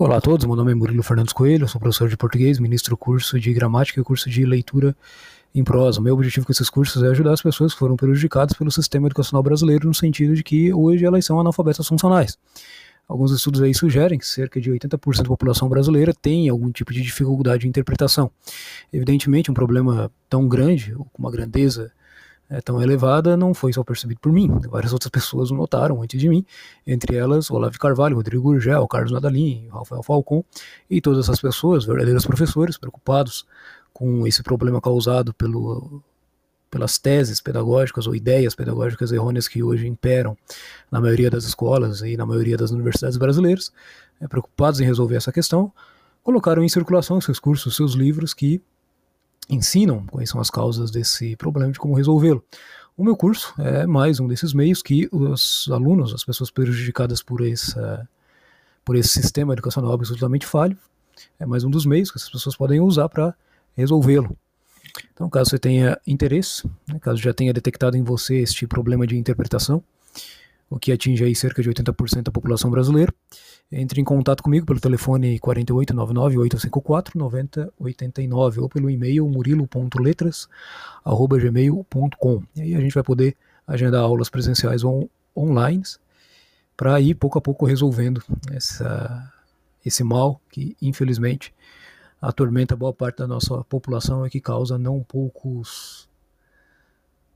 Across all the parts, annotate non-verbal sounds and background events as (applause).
Olá a todos, meu nome é Murilo Fernandes Coelho, sou professor de português, ministro curso de gramática e curso de leitura em prosa. Meu objetivo com esses cursos é ajudar as pessoas que foram prejudicadas pelo sistema educacional brasileiro no sentido de que hoje elas são analfabetas funcionais. Alguns estudos aí sugerem que cerca de 80% da população brasileira tem algum tipo de dificuldade de interpretação. Evidentemente, um problema tão grande, com uma grandeza é, tão elevada não foi só percebido por mim, várias outras pessoas o notaram antes de mim, entre elas Olavo Carvalho, Rodrigo Gurgel, Carlos Nadalim, Rafael Falcon e todas essas pessoas, verdadeiros professores, preocupados com esse problema causado pelo, pelas teses pedagógicas ou ideias pedagógicas errôneas que hoje imperam na maioria das escolas e na maioria das universidades brasileiras, é, preocupados em resolver essa questão, colocaram em circulação seus cursos, seus livros que ensinam quais são as causas desse problema e como resolvê-lo. O meu curso é mais um desses meios que os alunos, as pessoas prejudicadas por, essa, por esse sistema educacional absolutamente falho, é mais um dos meios que essas pessoas podem usar para resolvê-lo. Então, caso você tenha interesse, né, caso já tenha detectado em você este problema de interpretação, o que atinge aí cerca de 80% da população brasileira, entre em contato comigo pelo telefone 48998549089 ou pelo e-mail murilo.letras@gmail.com. E aí a gente vai poder agendar aulas presenciais ou online para ir pouco a pouco resolvendo essa, esse mal que infelizmente atormenta boa parte da nossa população e que causa não poucos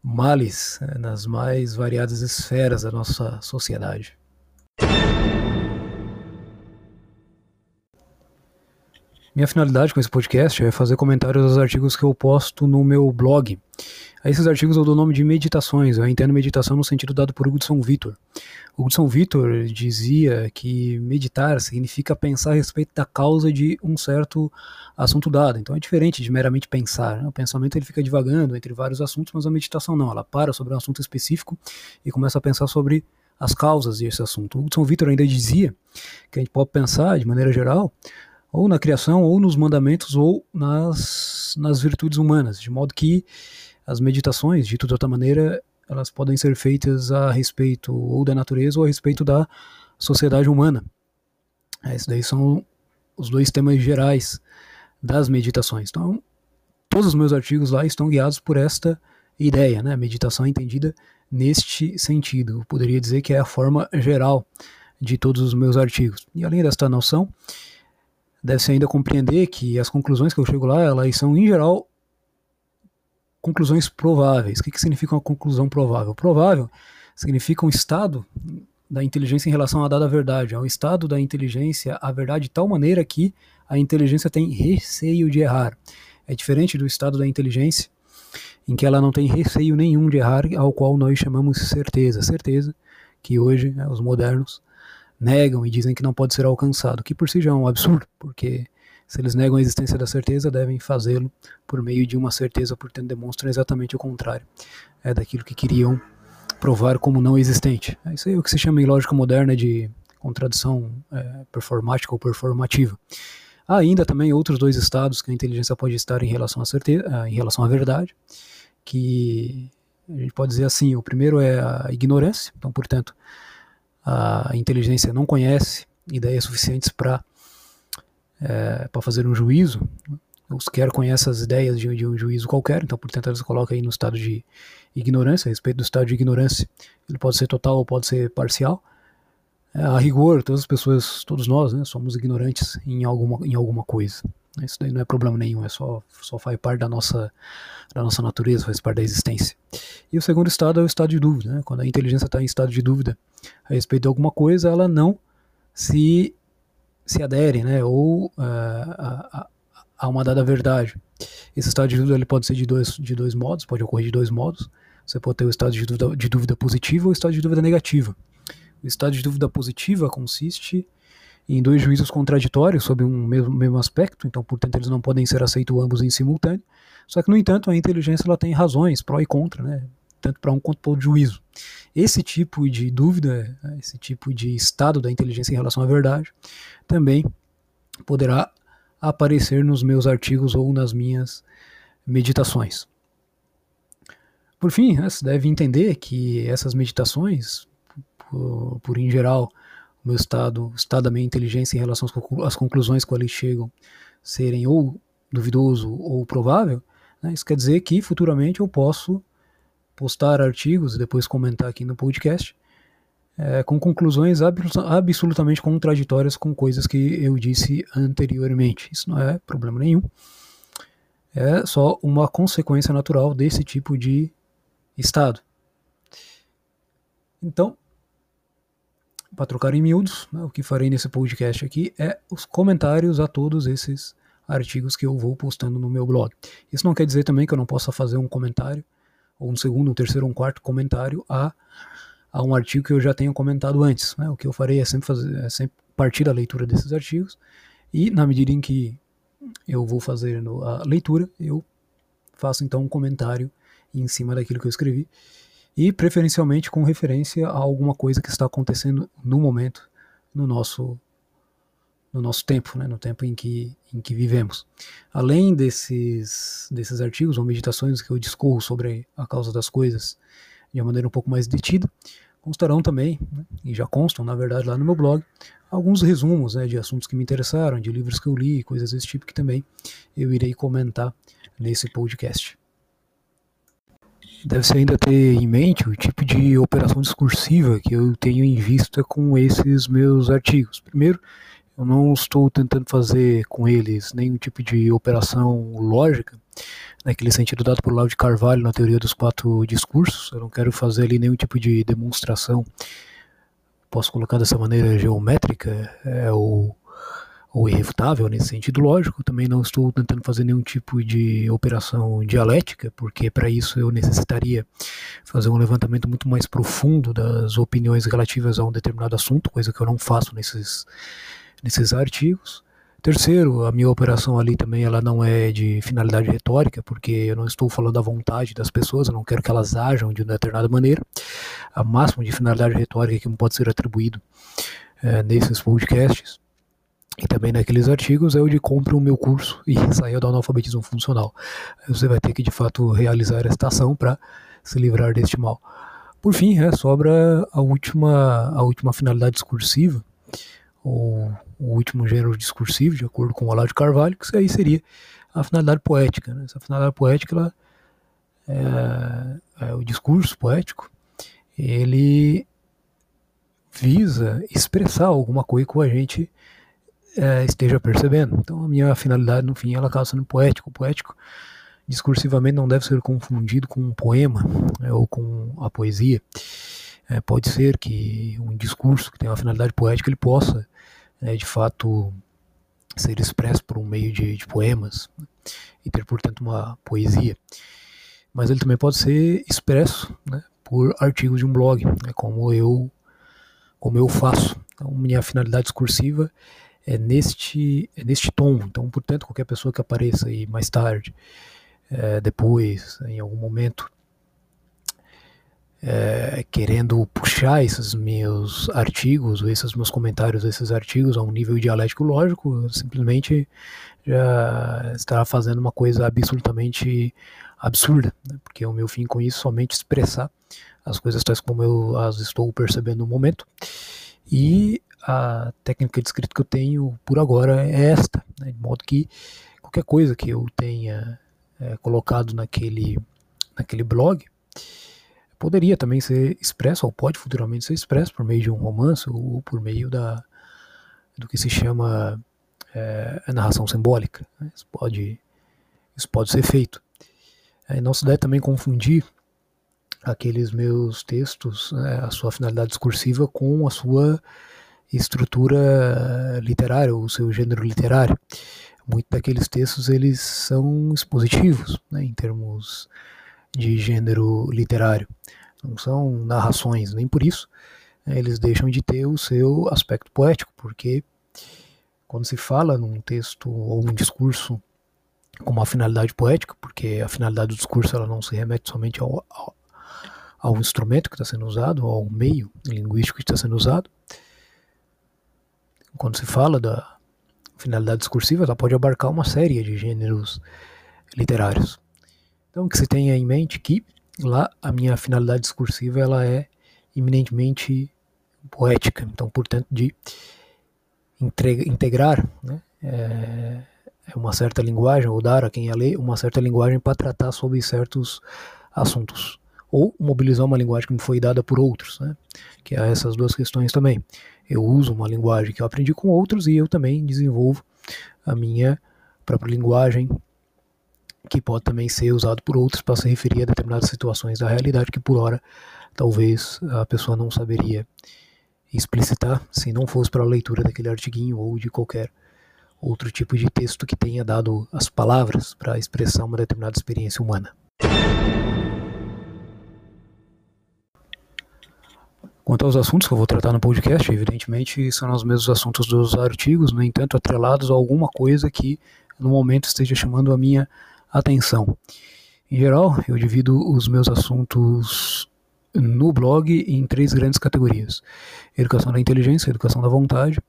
males né, nas mais variadas esferas da nossa sociedade. Minha finalidade com esse podcast é fazer comentários aos artigos que eu posto no meu blog. A esses artigos eu dou o nome de meditações. Eu entendo meditação no sentido dado por Hugo de São Vitor. Hugo de São Vitor dizia que meditar significa pensar a respeito da causa de um certo assunto dado. Então é diferente de meramente pensar. Né? O pensamento ele fica divagando entre vários assuntos, mas a meditação não. Ela para sobre um assunto específico e começa a pensar sobre as causas desse assunto. Hugo de São Vitor ainda dizia que a gente pode pensar, de maneira geral, ou na criação, ou nos mandamentos, ou nas, nas virtudes humanas, de modo que as meditações, dito de outra maneira, elas podem ser feitas a respeito ou da natureza ou a respeito da sociedade humana. Esses daí são os dois temas gerais das meditações. Então, todos os meus artigos lá estão guiados por esta ideia, né? Meditação entendida neste sentido. Eu poderia dizer que é a forma geral de todos os meus artigos. E além desta noção, deve-se ainda compreender que as conclusões que eu chego lá, elas são, em geral, conclusões prováveis. O que, que significa uma conclusão provável? Provável significa um estado da inteligência em relação à dada verdade. É um estado da inteligência à verdade de tal maneira que a inteligência tem receio de errar. É diferente do estado da inteligência em que ela não tem receio nenhum de errar, ao qual nós chamamos certeza. Certeza que hoje né, os modernos negam e dizem que não pode ser alcançado, que por si já é um absurdo, porque se eles negam a existência da certeza, devem fazê-lo por meio de uma certeza, portanto demonstram exatamente o contrário é daquilo que queriam provar como não existente. É isso é o que se chama em lógica moderna de contradição é, performática ou performativa. Há ainda também outros dois estados que a inteligência pode estar em relação à certeza, é, em relação à verdade, que a gente pode dizer assim, o primeiro é a ignorância, então, portanto, a inteligência não conhece ideias suficientes para é, para fazer um juízo, ou sequer conhece as ideias de, de, um juízo qualquer, então, portanto, se coloca aí no estado de ignorância, a respeito do estado de ignorância, ele pode ser total ou pode ser parcial. É, a rigor, todas as pessoas, todos nós, né, somos ignorantes em alguma, em alguma coisa. Isso daí não é problema nenhum, é só, só faz parte da nossa, da nossa natureza, faz parte da existência. E o segundo estado é o estado de dúvida. Né? Quando a inteligência está em estado de dúvida a respeito de alguma coisa, ela não se, se adere, né? ou uh, a, a, uma dada verdade. Esse estado de dúvida ele pode ser de dois, de dois modos, pode ocorrer de dois modos. Você pode ter o estado de dúvida, de dúvida positiva ou o estado de dúvida negativa. O estado de dúvida positiva consiste em dois juízos contraditórios sobre um mesmo, mesmo aspecto, então, portanto, eles não podem ser aceitos ambos em simultâneo. Só que, no entanto, a inteligência ela tem razões, pró e contra, né? tanto para um quanto para outro juízo. Esse tipo de dúvida, esse tipo de estado da inteligência em relação à verdade, também poderá aparecer nos meus artigos ou nas minhas meditações. Por fim, você deve entender que essas meditações, por, por em geral, o meu estado, o estado da minha inteligência em relação às conclusões que eles chegam serem ou duvidoso ou provável, né, isso quer dizer que futuramente eu posso postar artigos e depois comentar aqui no podcast é, com conclusões absolutamente contraditórias com coisas que eu disse anteriormente. Isso não é problema nenhum. É só uma consequência natural desse tipo de estado. Então, para trocar em miúdos, né, o que farei nesse podcast aqui é os comentários a todos esses artigos que eu vou postando no meu blog. Isso não quer dizer também que eu não possa fazer um comentário, ou um segundo, um terceiro, um quarto comentário a, a um artigo que eu já tenha comentado antes. Né? O que eu farei é sempre, fazer, é sempre partir da leitura desses artigos e, na medida em que eu vou fazer a leitura, eu faço então um comentário em cima daquilo que eu escrevi e preferencialmente com referência a alguma coisa que está acontecendo no momento no nosso no nosso tempo, né, no tempo em que, em que vivemos. Além desses, desses artigos ou meditações que eu discorro sobre a causa das coisas de uma maneira um pouco mais detida, constarão também, né, e já constam, na verdade, lá no meu blog, alguns resumos né, de assuntos que me interessaram, de livros que eu li, coisas desse tipo que também eu irei comentar nesse podcast. Deve-se ainda ter em mente o tipo de operação discursiva que eu tenho em vista com esses meus artigos. Primeiro, eu não estou tentando fazer com eles nenhum tipo de operação lógica, naquele sentido dado por de Carvalho na teoria dos quatro discursos. Eu não quero fazer ali nenhum tipo de demonstração, posso colocar dessa maneira geométrica, é, ou ou irrefutável nesse sentido lógico. Também não estou tentando fazer nenhum tipo de operação dialética, porque para isso eu necessitaria fazer um levantamento muito mais profundo das opiniões relativas a um determinado assunto, coisa que eu não faço nesses, nesses artigos. Terceiro, a minha operação ali também ela não é de finalidade retórica, porque eu não estou falando à vontade das pessoas, eu não quero que elas ajam de uma determinada maneira. A máxima de finalidade retórica que me pode ser atribuído é, nesses podcasts e também naqueles artigos é o de compre o meu curso e (laughs) saia do analfabetismo funcional. Você vai ter que de fato realizar esta ação para se livrar deste mal. Por fim, é, sobra a última, a última finalidade discursiva, ou o último gênero discursivo, de acordo com o Olavo de Carvalho, que aí seria a finalidade poética. Né? Essa finalidade poética, ela, é, é o discurso poético, ele visa expressar alguma coisa com a gente é, esteja percebendo. Então a minha finalidade no fim ela acaba sendo poético. O poético discursivamente não deve ser confundido com um poema né, ou com a poesia. É, pode ser que um discurso que tem uma finalidade poética ele possa, né, de fato, ser expresso por um meio de, de poemas né, e ter, portanto, uma poesia. Mas ele também pode ser expresso né, por artigos de um blog, né, como eu como eu faço. Então, minha finalidade discursiva é neste, é neste tom. Então, portanto, qualquer pessoa que apareça aí mais tarde, é, depois, em algum momento, é, querendo puxar esses meus artigos, esses meus comentários, esses artigos a um nível dialético lógico, simplesmente já estará fazendo uma coisa absolutamente absurda, né? porque o meu fim com isso é somente expressar as coisas tais como eu as estou percebendo no momento e a técnica de escrita que eu tenho por agora é esta, né, de modo que qualquer coisa que eu tenha é, colocado naquele, naquele blog poderia também ser expresso, ou pode futuramente ser expresso por meio de um romance ou por meio da, do que se chama é, a narração simbólica. Né? Isso, pode, isso pode ser feito. É, não se deve também confundir aqueles meus textos, né, a sua finalidade discursiva com a sua estrutura literária, o seu gênero literário. Muitos daqueles textos eles são expositivos, né, em termos de gênero literário. Não são narrações, nem por isso né, eles deixam de ter o seu aspecto poético, porque quando se fala num texto ou num discurso com uma finalidade poética, porque a finalidade do discurso ela não se remete somente ao, ao, ao instrumento que está sendo usado, ao meio linguístico que está sendo usado, quando se fala da finalidade discursiva, ela pode abarcar uma série de gêneros literários. Então, que se tenha em mente que lá a minha finalidade discursiva ela é eminentemente poética, então, portanto, de integrar né, é, uma certa linguagem, ou dar a quem a lê uma certa linguagem para tratar sobre certos assuntos. Ou mobilizar uma linguagem que me foi dada por outros, né, que há essas duas questões também. Eu uso uma linguagem que eu aprendi com outros e eu também desenvolvo a minha própria linguagem que pode também ser usado por outros para se referir a determinadas situações da realidade que por hora talvez a pessoa não saberia explicitar se não fosse para a leitura daquele artiguinho ou de qualquer outro tipo de texto que tenha dado as palavras para expressar uma determinada experiência humana. Quanto aos assuntos que eu vou tratar no podcast, evidentemente são os mesmos assuntos dos artigos, no entanto, atrelados a alguma coisa que no momento esteja chamando a minha atenção. Em geral, eu divido os meus assuntos no blog em três grandes categorias: educação da inteligência, educação da vontade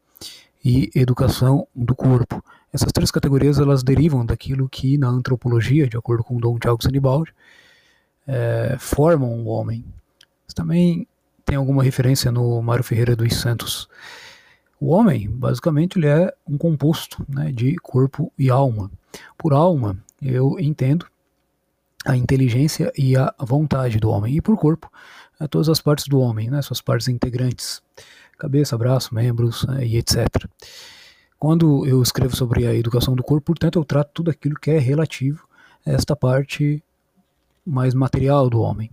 e educação do corpo. Essas três categorias elas derivam daquilo que na antropologia, de acordo com Dom Tiago Sanibaldi, é, formam o homem. também tem alguma referência no Mário Ferreira dos Santos. O homem, basicamente, ele é um composto né, de corpo e alma. Por alma, eu entendo a inteligência e a vontade do homem. E por corpo, é todas as partes do homem, né, suas partes integrantes, cabeça, braço, membros né, e etc. Quando eu escrevo sobre a educação do corpo, portanto, eu trato tudo aquilo que é relativo a esta parte mais material do homem.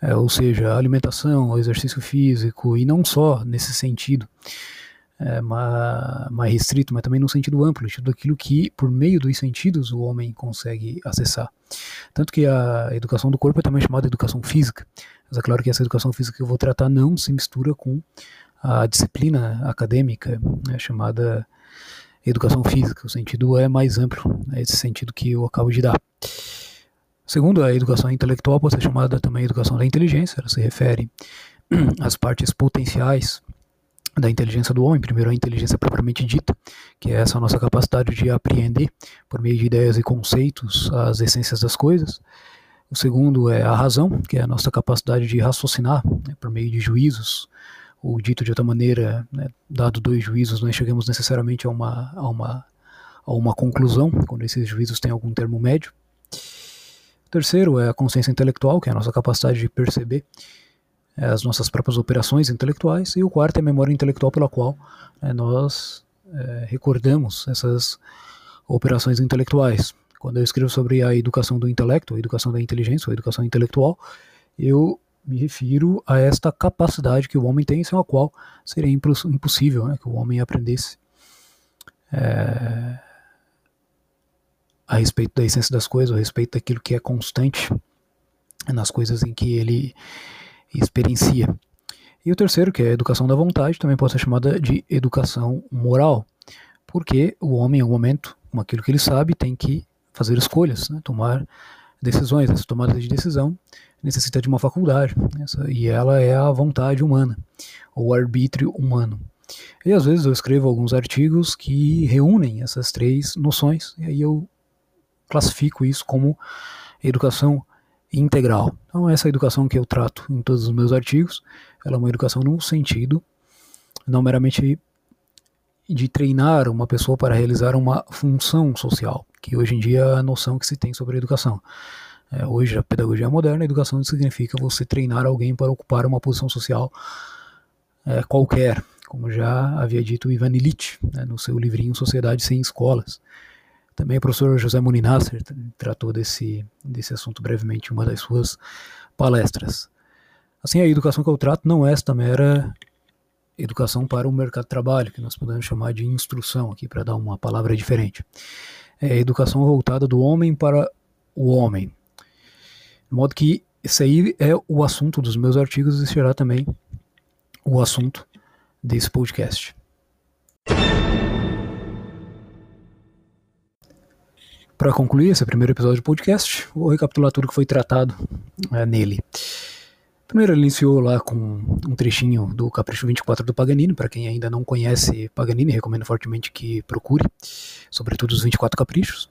É, ou seja, alimentação, exercício físico, e não só nesse sentido, é, mais restrito, mas também no sentido amplo, tudo aquilo que, por meio dos sentidos, o homem consegue acessar. Tanto que a educação do corpo é também chamada educação física. Mas é claro que essa educação física que eu vou tratar não se mistura com a disciplina acadêmica né, chamada educação física. O sentido é mais amplo, é esse sentido que eu acabo de dar. Segundo, a educação intelectual pode ser chamada também educação da inteligência, ela se refere (clears throat) às partes potenciais da inteligência do homem, primeiro a inteligência propriamente dita, que é essa nossa capacidade de apreender por meio de ideias e conceitos as essências das coisas. O segundo é a razão, que é a nossa capacidade de raciocinar né, por meio de juízos, ou dito de outra maneira, né, dado dois juízos, nós chegamos necessariamente a uma, a, uma, a uma conclusão, quando esses juízos têm algum termo médio. O terceiro é a consciência intelectual, que é a nossa capacidade de perceber é, as nossas próprias operações intelectuais, e o quarto é a memória intelectual pela qual é, nós é, recordamos essas operações intelectuais. Quando eu escrevo sobre a educação do intelecto, a educação da inteligência, a educação intelectual, eu me refiro a esta capacidade que o homem tem, sem a qual seria impossível né, que o homem aprendesse é, a respeito da essência das coisas, a respeito daquilo que é constante nas coisas em que ele experiencia. E o terceiro, que é a educação da vontade, também pode ser chamada de educação moral, porque o homem, em algum momento, com aquilo que ele sabe, tem que fazer escolhas, né, tomar decisões. Essa tomada de decisão necessita de uma faculdade, essa, e ela é a vontade humana, ou arbítrio humano. E às vezes eu escrevo alguns artigos que reúnem essas três noções, e aí eu classifico isso como educação integral. Então, essa educação que eu trato em todos os meus artigos, ela é uma educação no sentido não meramente de treinar uma pessoa para realizar uma função social, que hoje em dia é a noção que se tem sobre a educação. É, hoje, a pedagogia moderna, a educação significa você treinar alguém para ocupar uma posição social é, qualquer, como já havia dito Ivan Illich né, no seu livrinho Sociedade Sem Escolas. Também o professor José Muninasser tratou desse, desse assunto brevemente em uma das suas palestras. Assim, a educação que eu trato não é esta mera educação para o mercado de trabalho, que nós podemos chamar de instrução aqui, para dar uma palavra diferente. É a educação voltada do homem para o homem. De modo que esse aí é o assunto dos meus artigos e será também o assunto desse podcast. Para concluir esse primeiro episódio do podcast, vou recapitular tudo que foi tratado é, nele. Primeiro, ele iniciou lá com um trechinho do Capricho 24 do Paganini. Para quem ainda não conhece Paganini, recomendo fortemente que procure, sobretudo os 24 Caprichos.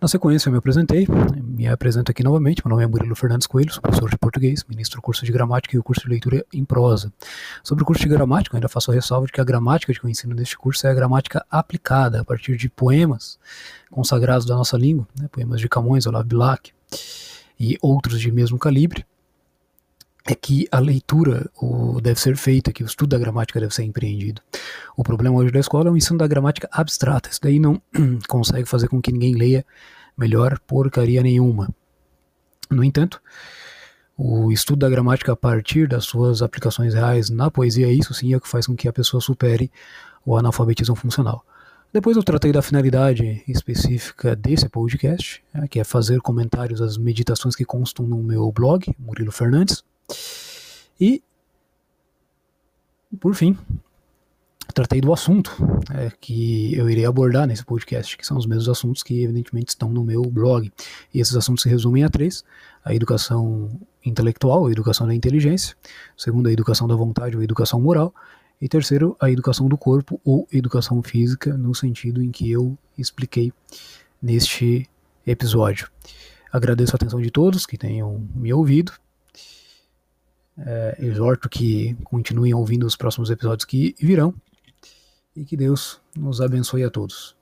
Na sequência, eu me apresentei, me apresento aqui novamente. Meu nome é Murilo Fernandes Coelho, sou professor de português, ministro do curso de gramática e o curso de leitura em prosa. Sobre o curso de gramática, eu ainda faço a ressalva de que a gramática que eu ensino neste curso é a gramática aplicada a partir de poemas consagrados da nossa língua, né, poemas de Camões, Olavo Bilac e outros de mesmo calibre é que a leitura o, deve ser feita, que o estudo da gramática deve ser empreendido. O problema hoje da escola é o ensino da gramática abstrata. Isso daí não (clears throat) consegue fazer com que ninguém leia melhor porcaria nenhuma. No entanto, o estudo da gramática a partir das suas aplicações reais na poesia, isso sim é o que faz com que a pessoa supere o analfabetismo funcional. Depois eu tratei da finalidade específica desse podcast, né, que é fazer comentários às meditações que constam no meu blog, Murilo Fernandes. E, por fim, tratei do assunto é, que eu irei abordar nesse podcast, que são os mesmos assuntos que, evidentemente, estão no meu blog. E esses assuntos se resumem a três: a educação intelectual, a educação da inteligência, segundo, a educação da vontade ou a educação moral, e terceiro, a educação do corpo ou educação física, no sentido em que eu expliquei neste episódio. Agradeço a atenção de todos que tenham me ouvido é, exorto que continuem ouvindo os próximos episódios que virão e que Deus nos abençoe a todos.